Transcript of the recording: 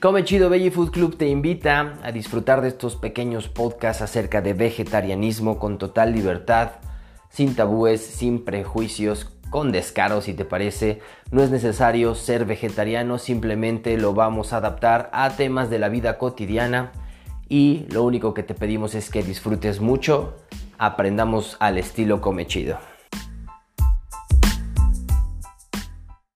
Come Chido Veggie Food Club te invita a disfrutar de estos pequeños podcasts acerca de vegetarianismo con total libertad, sin tabúes, sin prejuicios, con descaro si te parece. No es necesario ser vegetariano, simplemente lo vamos a adaptar a temas de la vida cotidiana y lo único que te pedimos es que disfrutes mucho, aprendamos al estilo Come Chido.